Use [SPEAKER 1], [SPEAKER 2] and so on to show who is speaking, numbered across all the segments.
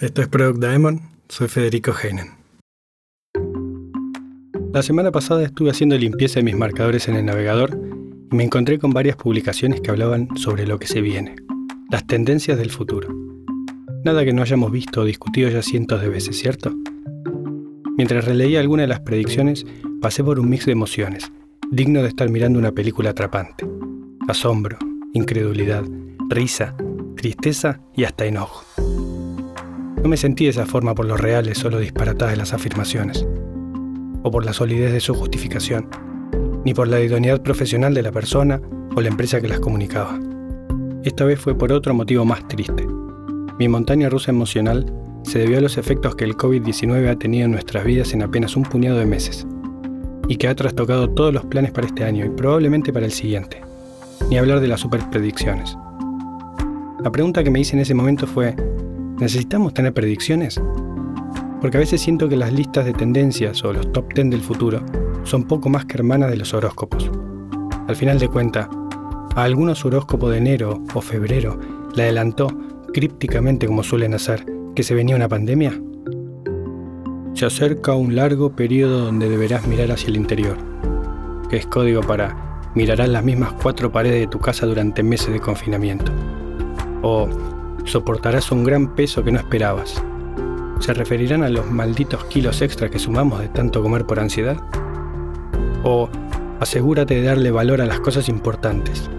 [SPEAKER 1] Esto es Product Diamond, soy Federico Heinen. La semana pasada estuve haciendo limpieza de mis marcadores en el navegador y me encontré con varias publicaciones que hablaban sobre lo que se viene, las tendencias del futuro. Nada que no hayamos visto o discutido ya cientos de veces, ¿cierto? Mientras releía alguna de las predicciones, pasé por un mix de emociones, digno de estar mirando una película atrapante. Asombro, incredulidad, risa, tristeza y hasta enojo. No me sentí de esa forma por lo reales o lo disparatadas de las afirmaciones, o por la solidez de su justificación, ni por la idoneidad profesional de la persona o la empresa que las comunicaba. Esta vez fue por otro motivo más triste. Mi montaña rusa emocional se debió a los efectos que el COVID-19 ha tenido en nuestras vidas en apenas un puñado de meses, y que ha trastocado todos los planes para este año y probablemente para el siguiente, ni hablar de las superpredicciones. La pregunta que me hice en ese momento fue, ¿necesitamos tener predicciones? Porque a veces siento que las listas de tendencias o los top 10 del futuro son poco más que hermanas de los horóscopos. Al final de cuentas, a algunos horóscopos de enero o febrero le adelantó, crípticamente como suelen hacer, que se venía una pandemia. Se acerca un largo periodo donde deberás mirar hacia el interior, que es código para mirarás las mismas cuatro paredes de tu casa durante meses de confinamiento. O soportarás un gran peso que no esperabas. ¿Se referirán a los malditos kilos extra que sumamos de tanto comer por ansiedad? O asegúrate de darle valor a las cosas importantes.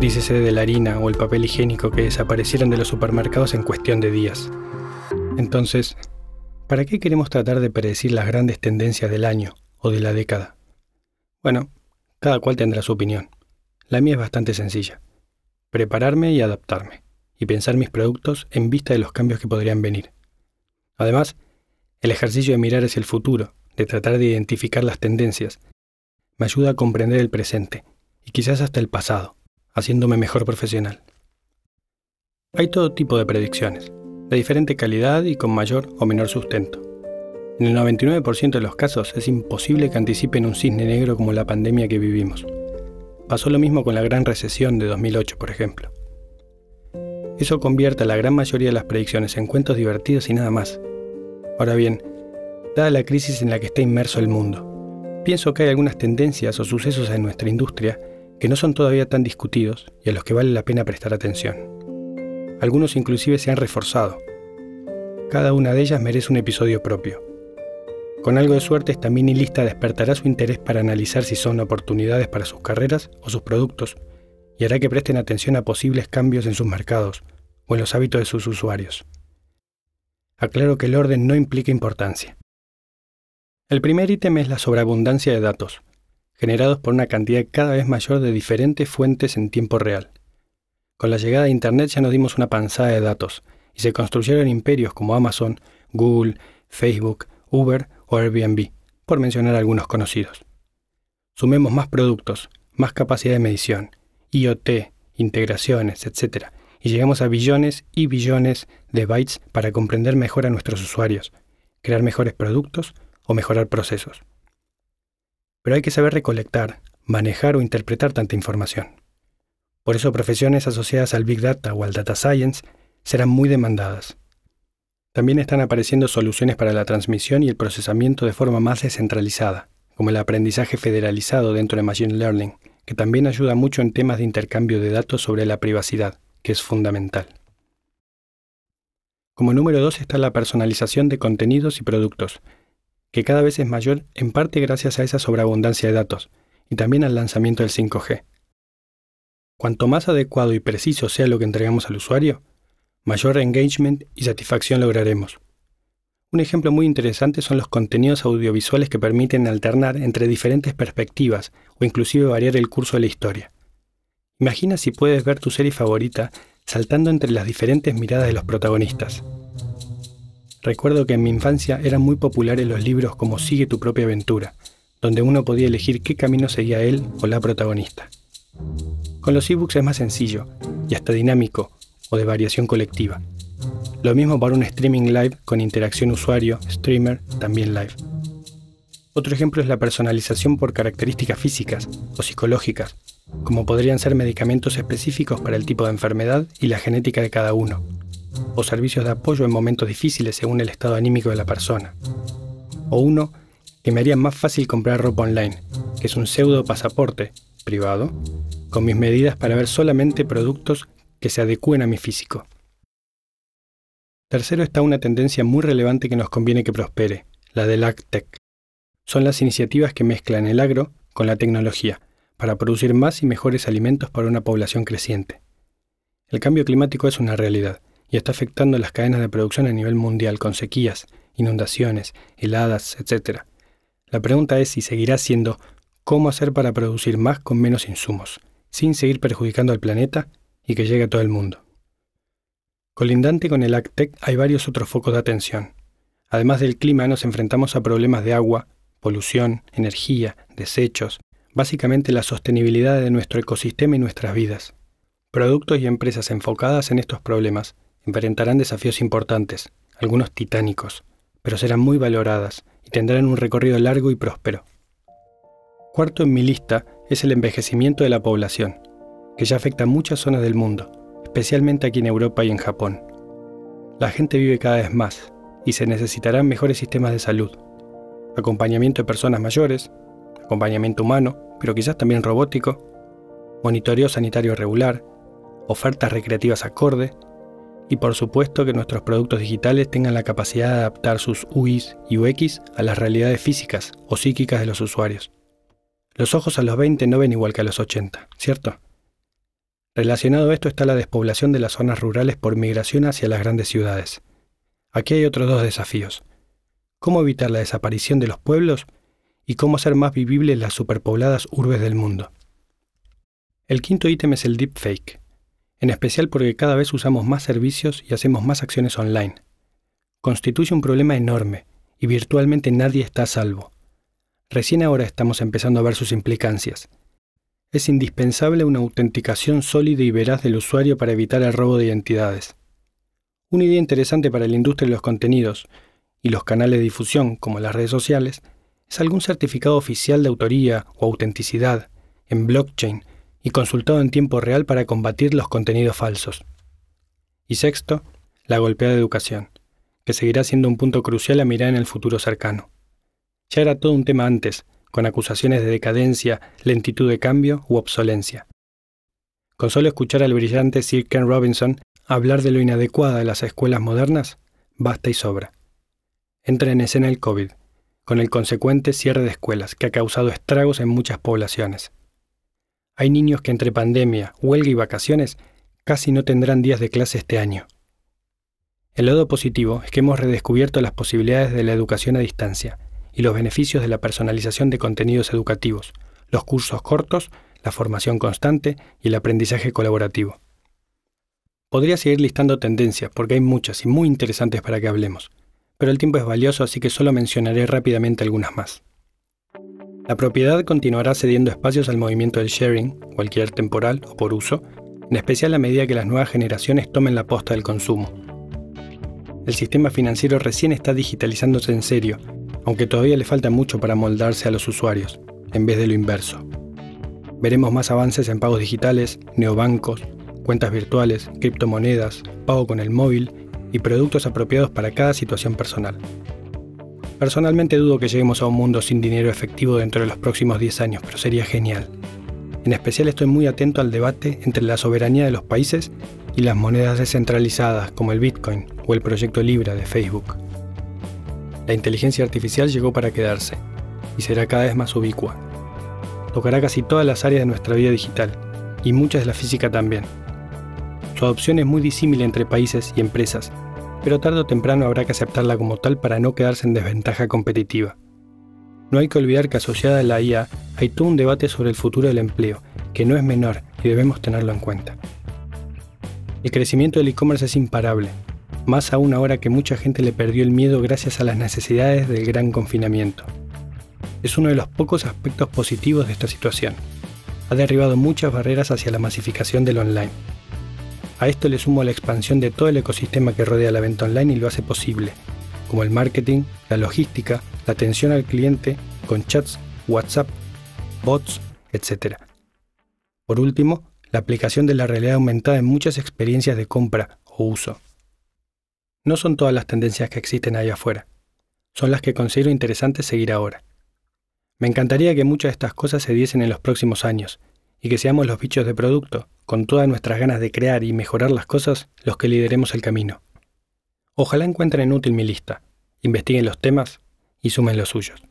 [SPEAKER 1] Dícese de la harina o el papel higiénico que desaparecieron de los supermercados en cuestión de días. Entonces, ¿para qué queremos tratar de predecir las grandes tendencias del año o de la década? Bueno, cada cual tendrá su opinión. La mía es bastante sencilla. Prepararme y adaptarme, y pensar mis productos en vista de los cambios que podrían venir. Además, el ejercicio de mirar hacia el futuro, de tratar de identificar las tendencias, me ayuda a comprender el presente, y quizás hasta el pasado, haciéndome mejor profesional. Hay todo tipo de predicciones, de diferente calidad y con mayor o menor sustento. En el 99% de los casos es imposible que anticipen un cisne negro como la pandemia que vivimos. Pasó lo mismo con la gran recesión de 2008, por ejemplo. Eso convierte a la gran mayoría de las predicciones en cuentos divertidos y nada más. Ahora bien, dada la crisis en la que está inmerso el mundo, pienso que hay algunas tendencias o sucesos en nuestra industria que no son todavía tan discutidos y a los que vale la pena prestar atención. Algunos inclusive se han reforzado. Cada una de ellas merece un episodio propio. Con algo de suerte, esta mini lista despertará su interés para analizar si son oportunidades para sus carreras o sus productos y hará que presten atención a posibles cambios en sus mercados o en los hábitos de sus usuarios. Aclaro que el orden no implica importancia. El primer ítem es la sobreabundancia de datos, generados por una cantidad cada vez mayor de diferentes fuentes en tiempo real. Con la llegada de Internet ya nos dimos una panzada de datos y se construyeron imperios como Amazon, Google, Facebook, Uber o Airbnb, por mencionar algunos conocidos. Sumemos más productos, más capacidad de medición, IoT, integraciones, etc. Y llegamos a billones y billones de bytes para comprender mejor a nuestros usuarios, crear mejores productos o mejorar procesos. Pero hay que saber recolectar, manejar o interpretar tanta información. Por eso profesiones asociadas al Big Data o al Data Science serán muy demandadas. También están apareciendo soluciones para la transmisión y el procesamiento de forma más descentralizada, como el aprendizaje federalizado dentro de Machine Learning, que también ayuda mucho en temas de intercambio de datos sobre la privacidad, que es fundamental. Como número dos está la personalización de contenidos y productos, que cada vez es mayor en parte gracias a esa sobreabundancia de datos, y también al lanzamiento del 5G. Cuanto más adecuado y preciso sea lo que entregamos al usuario, mayor engagement y satisfacción lograremos. Un ejemplo muy interesante son los contenidos audiovisuales que permiten alternar entre diferentes perspectivas o inclusive variar el curso de la historia. Imagina si puedes ver tu serie favorita saltando entre las diferentes miradas de los protagonistas. Recuerdo que en mi infancia eran muy populares los libros como Sigue tu propia aventura, donde uno podía elegir qué camino seguía él o la protagonista. Con los ebooks es más sencillo y hasta dinámico o de variación colectiva. Lo mismo para un streaming live con interacción usuario, streamer, también live. Otro ejemplo es la personalización por características físicas o psicológicas, como podrían ser medicamentos específicos para el tipo de enfermedad y la genética de cada uno, o servicios de apoyo en momentos difíciles según el estado anímico de la persona. O uno que me haría más fácil comprar ropa online, que es un pseudo pasaporte privado, con mis medidas para ver solamente productos que se adecúen a mi físico. Tercero está una tendencia muy relevante que nos conviene que prospere, la del AgTech. Son las iniciativas que mezclan el agro con la tecnología para producir más y mejores alimentos para una población creciente. El cambio climático es una realidad y está afectando las cadenas de producción a nivel mundial con sequías, inundaciones, heladas, etc. La pregunta es si seguirá siendo cómo hacer para producir más con menos insumos, sin seguir perjudicando al planeta y que llegue a todo el mundo. Colindante con el AgTech hay varios otros focos de atención. Además del clima nos enfrentamos a problemas de agua, polución, energía, desechos, básicamente la sostenibilidad de nuestro ecosistema y nuestras vidas. Productos y empresas enfocadas en estos problemas enfrentarán desafíos importantes, algunos titánicos, pero serán muy valoradas y tendrán un recorrido largo y próspero. Cuarto en mi lista es el envejecimiento de la población, que ya afecta a muchas zonas del mundo, especialmente aquí en Europa y en Japón. La gente vive cada vez más y se necesitarán mejores sistemas de salud, acompañamiento de personas mayores, acompañamiento humano, pero quizás también robótico, monitoreo sanitario regular, ofertas recreativas acorde y por supuesto que nuestros productos digitales tengan la capacidad de adaptar sus UIs y UX a las realidades físicas o psíquicas de los usuarios. Los ojos a los 20 no ven igual que a los 80, ¿cierto? Relacionado a esto está la despoblación de las zonas rurales por migración hacia las grandes ciudades. Aquí hay otros dos desafíos. ¿Cómo evitar la desaparición de los pueblos? Y cómo hacer más vivibles las superpobladas urbes del mundo. El quinto ítem es el deepfake, en especial porque cada vez usamos más servicios y hacemos más acciones online. Constituye un problema enorme y virtualmente nadie está a salvo. Recién ahora estamos empezando a ver sus implicancias es indispensable una autenticación sólida y veraz del usuario para evitar el robo de identidades. Una idea interesante para la industria de los contenidos y los canales de difusión, como las redes sociales, es algún certificado oficial de autoría o autenticidad en blockchain y consultado en tiempo real para combatir los contenidos falsos. Y sexto, la golpeada educación, que seguirá siendo un punto crucial a mirar en el futuro cercano. Ya era todo un tema antes, con acusaciones de decadencia, lentitud de cambio u obsolencia. Con solo escuchar al brillante Sir Ken Robinson hablar de lo inadecuada de las escuelas modernas, basta y sobra. Entra en escena el COVID, con el consecuente cierre de escuelas que ha causado estragos en muchas poblaciones. Hay niños que entre pandemia, huelga y vacaciones casi no tendrán días de clase este año. El lado positivo es que hemos redescubierto las posibilidades de la educación a distancia y los beneficios de la personalización de contenidos educativos, los cursos cortos, la formación constante y el aprendizaje colaborativo. Podría seguir listando tendencias porque hay muchas y muy interesantes para que hablemos, pero el tiempo es valioso así que solo mencionaré rápidamente algunas más. La propiedad continuará cediendo espacios al movimiento del sharing, cualquier temporal o por uso, en especial a medida que las nuevas generaciones tomen la posta del consumo. El sistema financiero recién está digitalizándose en serio aunque todavía le falta mucho para moldarse a los usuarios, en vez de lo inverso. Veremos más avances en pagos digitales, neobancos, cuentas virtuales, criptomonedas, pago con el móvil y productos apropiados para cada situación personal. Personalmente dudo que lleguemos a un mundo sin dinero efectivo dentro de los próximos 10 años, pero sería genial. En especial estoy muy atento al debate entre la soberanía de los países y las monedas descentralizadas como el Bitcoin o el proyecto Libra de Facebook. La inteligencia artificial llegó para quedarse y será cada vez más ubicua. Tocará casi todas las áreas de nuestra vida digital y muchas de la física también. Su adopción es muy disímil entre países y empresas, pero tarde o temprano habrá que aceptarla como tal para no quedarse en desventaja competitiva. No hay que olvidar que asociada a la IA hay todo un debate sobre el futuro del empleo, que no es menor y debemos tenerlo en cuenta. El crecimiento del e-commerce es imparable más aún ahora que mucha gente le perdió el miedo gracias a las necesidades del gran confinamiento. Es uno de los pocos aspectos positivos de esta situación. Ha derribado muchas barreras hacia la masificación del online. A esto le sumo la expansión de todo el ecosistema que rodea la venta online y lo hace posible, como el marketing, la logística, la atención al cliente, con chats, WhatsApp, bots, etc. Por último, la aplicación de la realidad aumentada en muchas experiencias de compra o uso. No son todas las tendencias que existen ahí afuera, son las que considero interesantes seguir ahora. Me encantaría que muchas de estas cosas se diesen en los próximos años y que seamos los bichos de producto, con todas nuestras ganas de crear y mejorar las cosas, los que lideremos el camino. Ojalá encuentren útil mi lista, investiguen los temas y sumen los suyos.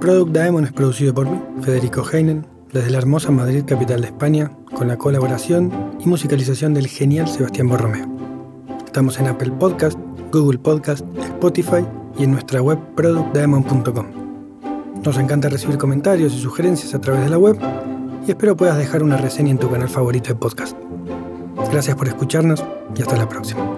[SPEAKER 1] Product Daemon es producido por mí, Federico Heinen, desde la hermosa Madrid, capital de España, con la colaboración y musicalización del genial Sebastián Borromeo. Estamos en Apple Podcast, Google Podcast, Spotify y en nuestra web productdaemon.com. Nos encanta recibir comentarios y sugerencias a través de la web y espero puedas dejar una reseña en tu canal favorito de podcast. Gracias por escucharnos y hasta la próxima.